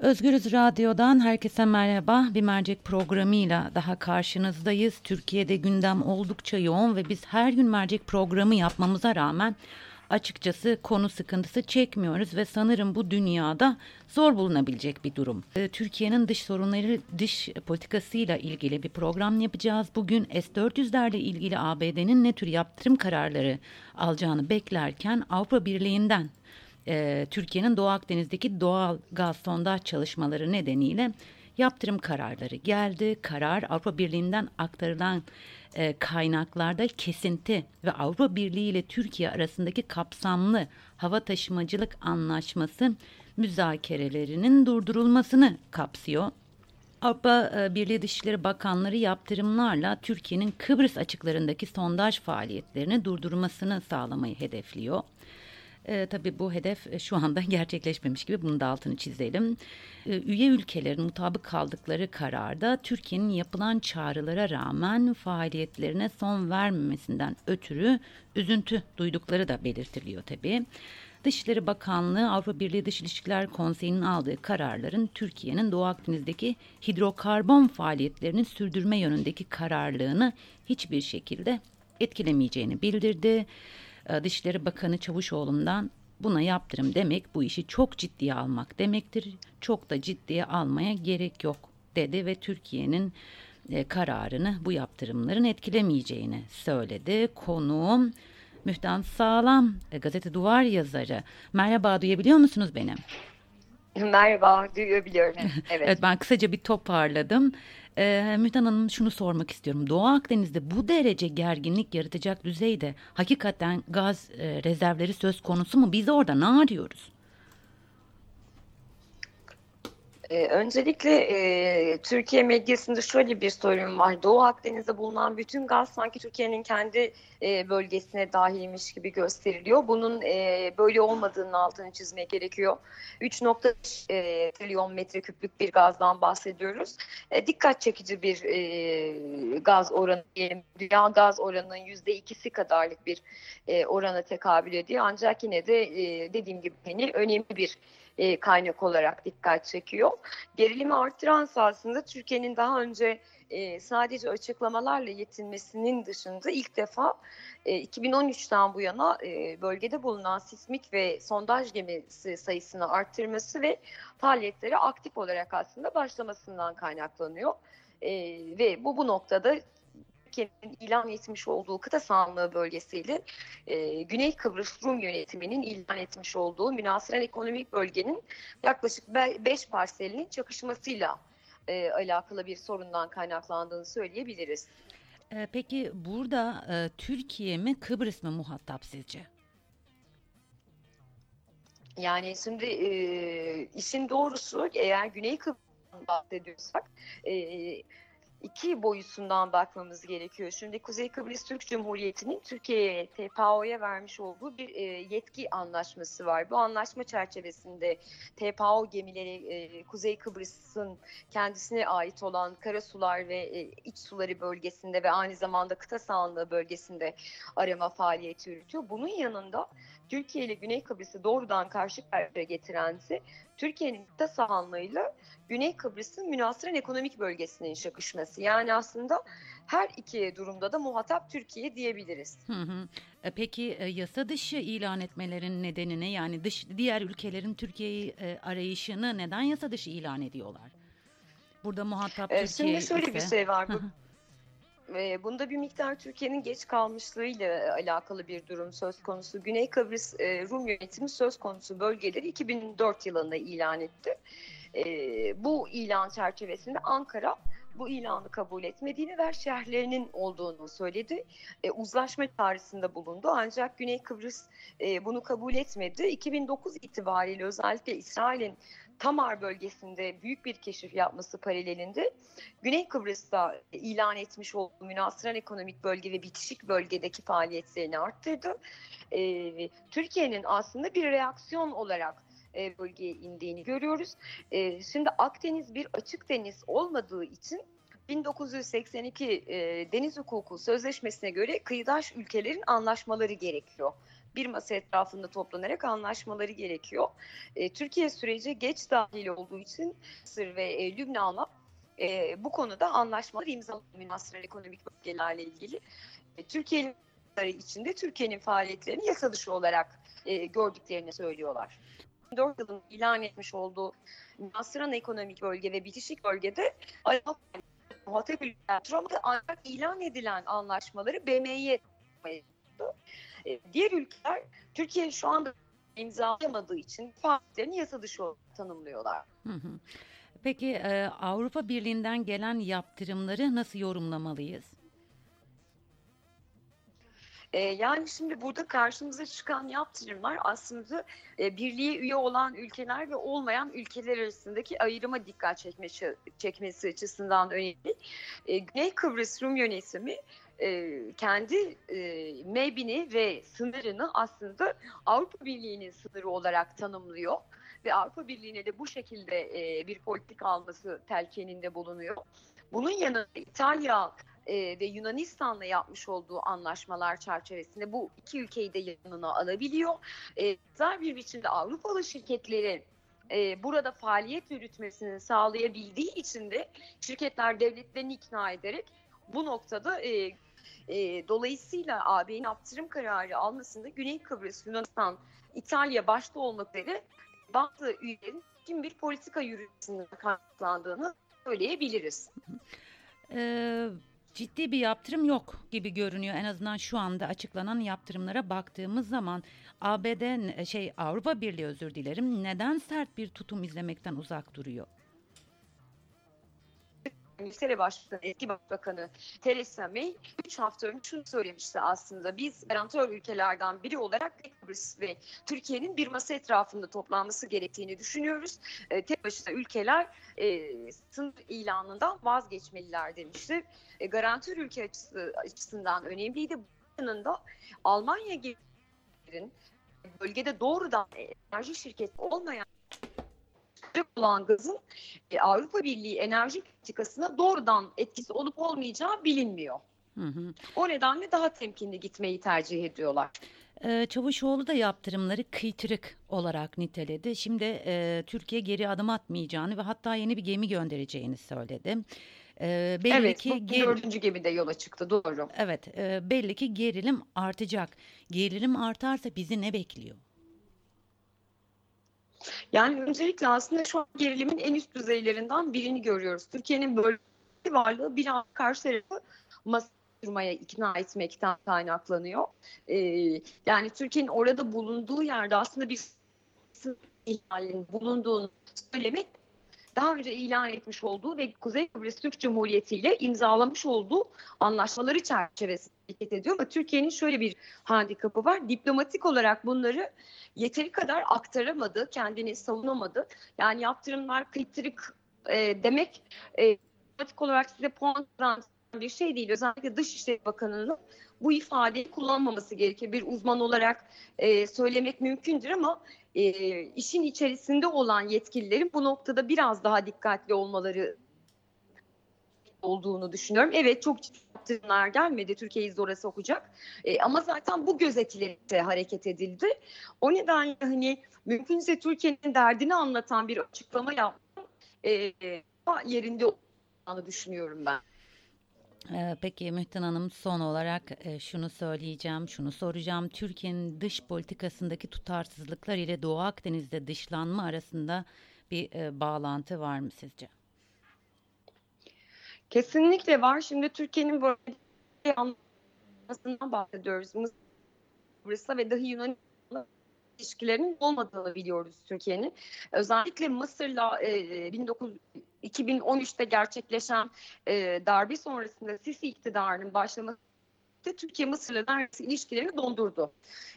Özgürüz Radyo'dan herkese merhaba. Bir mercek programıyla daha karşınızdayız. Türkiye'de gündem oldukça yoğun ve biz her gün mercek programı yapmamıza rağmen açıkçası konu sıkıntısı çekmiyoruz ve sanırım bu dünyada zor bulunabilecek bir durum. Ee, Türkiye'nin dış sorunları, dış politikasıyla ilgili bir program yapacağız. Bugün S-400'lerle ilgili ABD'nin ne tür yaptırım kararları alacağını beklerken Avrupa Birliği'nden e, Türkiye'nin Doğu Akdeniz'deki doğal gaz sondaj çalışmaları nedeniyle yaptırım kararları geldi. Karar Avrupa Birliği'nden aktarılan e, kaynaklarda kesinti ve Avrupa Birliği ile Türkiye arasındaki kapsamlı hava taşımacılık anlaşması müzakerelerinin durdurulmasını kapsıyor. Avrupa e, Birliği Dışişleri Bakanları yaptırımlarla Türkiye'nin Kıbrıs açıklarındaki sondaj faaliyetlerini durdurmasını sağlamayı hedefliyor. E, tabii bu hedef e, şu anda gerçekleşmemiş gibi bunu da altını çizelim. E, üye ülkelerin mutabık kaldıkları kararda Türkiye'nin yapılan çağrılara rağmen faaliyetlerine son vermemesinden ötürü üzüntü duydukları da belirtiliyor tabii. Dışişleri Bakanlığı Avrupa Birliği Dış İlişkiler Konseyi'nin aldığı kararların Türkiye'nin Doğu Akdeniz'deki hidrokarbon faaliyetlerini sürdürme yönündeki kararlılığını hiçbir şekilde etkilemeyeceğini bildirdi. Ee, Dışişleri Bakanı Çavuşoğlu'ndan buna yaptırım demek bu işi çok ciddiye almak demektir. Çok da ciddiye almaya gerek yok dedi ve Türkiye'nin e, kararını bu yaptırımların etkilemeyeceğini söyledi. Konuğum Mühtan Sağlam, e, gazete Duvar yazarı. Merhaba, duyabiliyor musunuz beni? Merhaba, duyabiliyorum. Evet. evet, ben kısaca bir toparladım. Ee, Mühtan Hanım şunu sormak istiyorum. Doğu Akdeniz'de bu derece gerginlik yaratacak düzeyde hakikaten gaz e, rezervleri söz konusu mu? Biz orada ne arıyoruz? Ee, öncelikle Türkiye medyasında şöyle bir sorun var. Doğu Akdeniz'de bulunan bütün gaz sanki Türkiye'nin kendi bölgesine dahilmiş gibi gösteriliyor. Bunun böyle olmadığının altını çizmek gerekiyor. 3.5 e, trilyon metreküplük bir gazdan bahsediyoruz. E, dikkat çekici bir gaz oranı diyelim. Dünya gaz oranının %2'si kadarlık bir orana tekabül ediyor. Ancak yine de dediğim gibi hani önemli bir e, kaynak olarak dikkat çekiyor. Gerilimi arttıran aslında Türkiye'nin daha önce e, sadece açıklamalarla yetinmesinin dışında ilk defa e, 2013'ten bu yana e, bölgede bulunan sismik ve sondaj gemisi sayısını arttırması ve faaliyetleri aktif olarak aslında başlamasından kaynaklanıyor. E, ve bu bu noktada Türkiye'nin ilan etmiş olduğu kıta sahanlığı bölgesiyle e, Güney Kıbrıs Rum yönetiminin ilan etmiş olduğu münasıran ekonomik bölgenin yaklaşık 5 parselinin çakışmasıyla e, alakalı bir sorundan kaynaklandığını söyleyebiliriz. E, peki burada e, Türkiye mi Kıbrıs mı muhatap sizce? Yani şimdi e, işin doğrusu eğer Güney Kıbrıs'tan bahsediyorsak e, iki boyutundan bakmamız gerekiyor. Şimdi Kuzey Kıbrıs Türk Cumhuriyeti'nin Türkiye'ye TPAO'ya vermiş olduğu bir e, yetki anlaşması var. Bu anlaşma çerçevesinde TPAO gemileri e, Kuzey Kıbrıs'ın kendisine ait olan karasular ve e, iç suları bölgesinde ve aynı zamanda kıta sahanlığı bölgesinde arama faaliyeti yürütüyor. Bunun yanında Türkiye ile Güney Kıbrıs'ı doğrudan karşı karşıya getirense Türkiye'nin kıta sahanlığıyla Güney Kıbrıs'ın münasıran ekonomik bölgesinin şakışması. Yani aslında her iki durumda da muhatap Türkiye diyebiliriz. Hı hı. E, peki e, yasa dışı ilan etmelerin nedeni ne? Yani dış diğer ülkelerin Türkiye'yi e, arayışını neden yasa dışı ilan ediyorlar? Burada muhatap Türkiye Şimdi şöyle ise... bir şey var. Bu, bunda bir miktar Türkiye'nin geç kalmışlığıyla alakalı bir durum söz konusu. Güney Kıbrıs Rum yönetimi söz konusu bölgeleri 2004 yılında ilan etti. Bu ilan çerçevesinde Ankara bu ilanı kabul etmediğini ve şehirlerinin olduğunu söyledi. E, uzlaşma çağrısında bulundu ancak Güney Kıbrıs e, bunu kabul etmedi. 2009 itibariyle özellikle İsrail'in Tamar bölgesinde büyük bir keşif yapması paralelinde Güney Kıbrıs'ta ilan etmiş olduğu münasıran ekonomik bölge ve bitişik bölgedeki faaliyetlerini arttırdı. Ee, Türkiye'nin aslında bir reaksiyon olarak e, bölgeye indiğini görüyoruz. E, şimdi Akdeniz bir açık deniz olmadığı için 1982 e, Deniz Hukuku Sözleşmesi'ne göre kıyıdaş ülkelerin anlaşmaları gerekiyor. Bir masa etrafında toplanarak anlaşmaları gerekiyor. E, Türkiye süreci geç dahil olduğu için Mısır ve e, Lübnan'la e, bu konuda anlaşmalar imzalanıyor münasıran ekonomik bölgelerle ilgili. E, Türkiye'nin içinde Türkiye'nin faaliyetlerini yasa dışı olarak e, gördüklerini söylüyorlar. 4 yılın ilan etmiş olduğu münasıran ekonomik bölge ve bitişik bölgede muhatap ancak ilan edilen anlaşmaları BM'ye e, diğer ülkeler Türkiye şu anda imzalayamadığı için faaliyetlerini yasa dışı tanımlıyorlar. Hı hı. Peki e, Avrupa Birliği'nden gelen yaptırımları nasıl yorumlamalıyız? E, yani şimdi burada karşımıza çıkan yaptırımlar aslında e, birliğe üye olan ülkeler ve olmayan ülkeler arasındaki ayrıma dikkat çekmesi, çekmesi açısından önemli. E, Güney Kıbrıs Rum yönetimi e, kendi e, mebini ve sınırını aslında Avrupa Birliği'nin sınırı olarak tanımlıyor ve Avrupa Birliği'ne de bu şekilde e, bir politik alması telkininde bulunuyor. Bunun yanında İtalya e, ve Yunanistan'la yapmış olduğu anlaşmalar çerçevesinde bu iki ülkeyi de yanına alabiliyor. E, bir biçimde Avrupalı şirketlerin burada faaliyet yürütmesini sağlayabildiği için de şirketler devletlerini ikna ederek bu noktada e, dolayısıyla AB'nin yaptırım kararı almasında Güney Kıbrıs, Yunanistan, İtalya başta olmak üzere bazı üyelerin kim bir politika yürütmesinin kaynaklandığını söyleyebiliriz. Ee, ciddi bir yaptırım yok gibi görünüyor. En azından şu anda açıklanan yaptırımlara baktığımız zaman ABD şey Avrupa Birliği özür dilerim neden sert bir tutum izlemekten uzak duruyor? İngiltere Başbakanı, eski Başbakanı Theresa May 3 hafta önce şunu söylemişti aslında. Biz garantör ülkelerden biri olarak Kıbrıs ve Türkiye'nin bir masa etrafında toplanması gerektiğini düşünüyoruz. E, tek başına ülkeler e, sınır ilanından vazgeçmeliler demişti. E, garantör ülke açısı, açısından önemliydi. Bu yanında Almanya gibi bölgede doğrudan enerji şirketi olmayan olan gazın e, Avrupa Birliği enerji politikasına doğrudan etkisi olup olmayacağı bilinmiyor. Hı hı. O nedenle daha temkinli gitmeyi tercih ediyorlar. Ee, Çavuşoğlu da yaptırımları kıytırık olarak niteledi. Şimdi e, Türkiye geri adım atmayacağını ve hatta yeni bir gemi göndereceğini söyledi. E, belli evet, ki bu ger- dördüncü gemide yola çıktı doğru. Evet, e, belli ki gerilim artacak. Gerilim artarsa bizi ne bekliyor? Yani öncelikle aslında şu an gerilimin en üst düzeylerinden birini görüyoruz. Türkiye'nin böyle varlığı bir an karşı tarafı masa ikna etmekten kaynaklanıyor. Ee, yani Türkiye'nin orada bulunduğu yerde aslında bir ihlalinin bulunduğunu söylemek daha önce ilan etmiş olduğu ve Kuzey Kıbrıs Türk Cumhuriyeti ile imzalamış olduğu anlaşmaları çerçevesinde hareket ediyor. Ama Türkiye'nin şöyle bir handikapı var. Diplomatik olarak bunları yeteri kadar aktaramadı, kendini savunamadı. Yani yaptırımlar kıytırık e, demek e, diplomatik olarak size puan bir şey değil. Özellikle Dışişleri Bakanı'nın bu ifadeyi kullanmaması gerekir. Bir uzman olarak e, söylemek mümkündür ama e, işin içerisinde olan yetkililerin bu noktada biraz daha dikkatli olmaları olduğunu düşünüyorum. Evet çok ciddi gelmedi. Türkiye'yi zora sokacak. E, ama zaten bu gözetilerek hareket edildi. O nedenle hani mümkünse Türkiye'nin derdini anlatan bir açıklama yapmak e, yerinde olduğunu düşünüyorum ben. Ee, peki Mühtan Hanım son olarak e, şunu söyleyeceğim, şunu soracağım. Türkiye'nin dış politikasındaki tutarsızlıklar ile Doğu Akdeniz'de dışlanma arasında bir e, bağlantı var mı sizce? Kesinlikle var. Şimdi Türkiye'nin böyle anlaşmasından bahsediyoruz. Mısır'la ve dahi Yunanistan'la ilişkilerinin olmadığını biliyoruz Türkiye'nin. Özellikle Mısır'la e, 19 2013'te gerçekleşen e, darbe sonrasında Sisi iktidarının başlaması Türkiye Mısır'la neredeyse ilişkilerini dondurdu.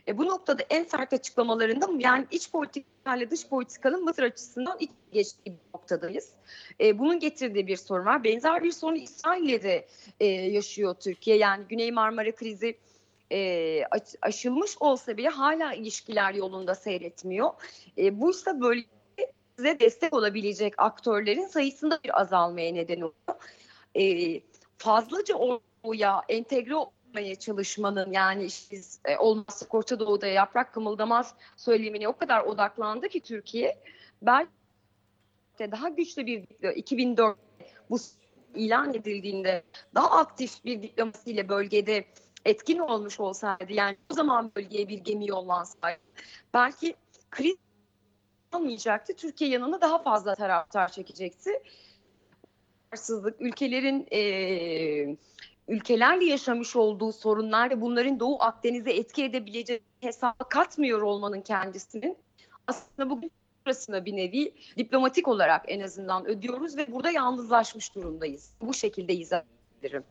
E, bu noktada en sert açıklamalarında yani iç politikayla dış politikanın Mısır açısından iç geçtiği bir noktadayız. E, bunun getirdiği bir sorun var. Benzer bir sorun İsrail'le de e, yaşıyor Türkiye. Yani Güney Marmara krizi e, aşılmış olsa bile hala ilişkiler yolunda seyretmiyor. E, bu ise böyle size destek olabilecek aktörlerin sayısında bir azalmaya neden oluyor. E, fazlaca oraya entegre yapmaya çalışmanın yani biz e, olmazsa Orta Doğu'da yaprak kımıldamaz söylemine o kadar odaklandı ki Türkiye belki daha güçlü bir 2004 bu ilan edildiğinde daha aktif bir diplomasiyle bölgede etkin olmuş olsaydı yani o zaman bölgeye bir gemi yollansaydı belki kriz olmayacaktı. Türkiye yanına daha fazla taraftar çekecekti. Ülkelerin e, ülkelerle yaşamış olduğu sorunlar ve bunların Doğu Akdeniz'e etki edebileceği hesaba katmıyor olmanın kendisinin aslında bugün burasına bir nevi diplomatik olarak en azından ödüyoruz ve burada yalnızlaşmış durumdayız. Bu şekilde izah ederim.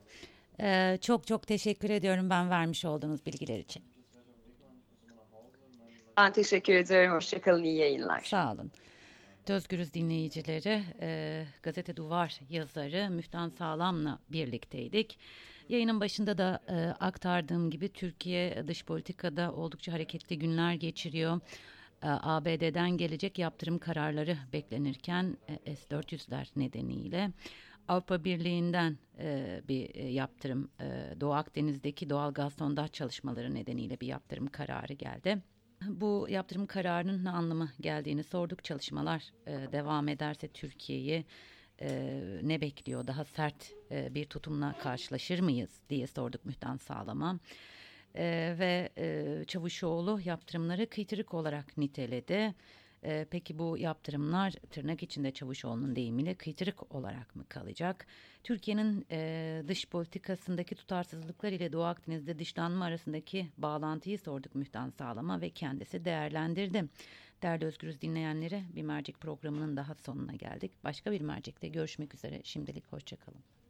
Ee, çok çok teşekkür ediyorum ben vermiş olduğunuz bilgiler için. Ben teşekkür ederim. Hoşçakalın. İyi yayınlar. Sağ olun. Özgürüz dinleyicileri, e, Gazete Duvar yazarı Müftan Sağlam'la birlikteydik. Yayının başında da e, aktardığım gibi Türkiye dış politikada oldukça hareketli günler geçiriyor. E, ABD'den gelecek yaptırım kararları beklenirken e, S-400'ler nedeniyle Avrupa Birliği'nden e, bir e, yaptırım, e, Doğu Akdeniz'deki doğal gaz sondaj çalışmaları nedeniyle bir yaptırım kararı geldi. Bu yaptırım kararının ne anlamı geldiğini sorduk. Çalışmalar e, devam ederse Türkiye'yi e, ne bekliyor? Daha sert e, bir tutumla karşılaşır mıyız diye sorduk Mühtan Sağlam'a. E, ve e, Çavuşoğlu yaptırımları kıytırık olarak niteledi. E, peki bu yaptırımlar tırnak içinde Çavuşoğlu'nun deyimiyle kıytırık olarak mı kalacak? Türkiye'nin e, dış politikasındaki tutarsızlıklar ile Doğu Akdeniz'de dışlanma arasındaki bağlantıyı sorduk Mühtan Sağlam'a ve kendisi değerlendirdi. Değerli Özgürüz dinleyenleri bir mercek programının daha sonuna geldik. Başka bir mercekte görüşmek üzere. Şimdilik hoşçakalın.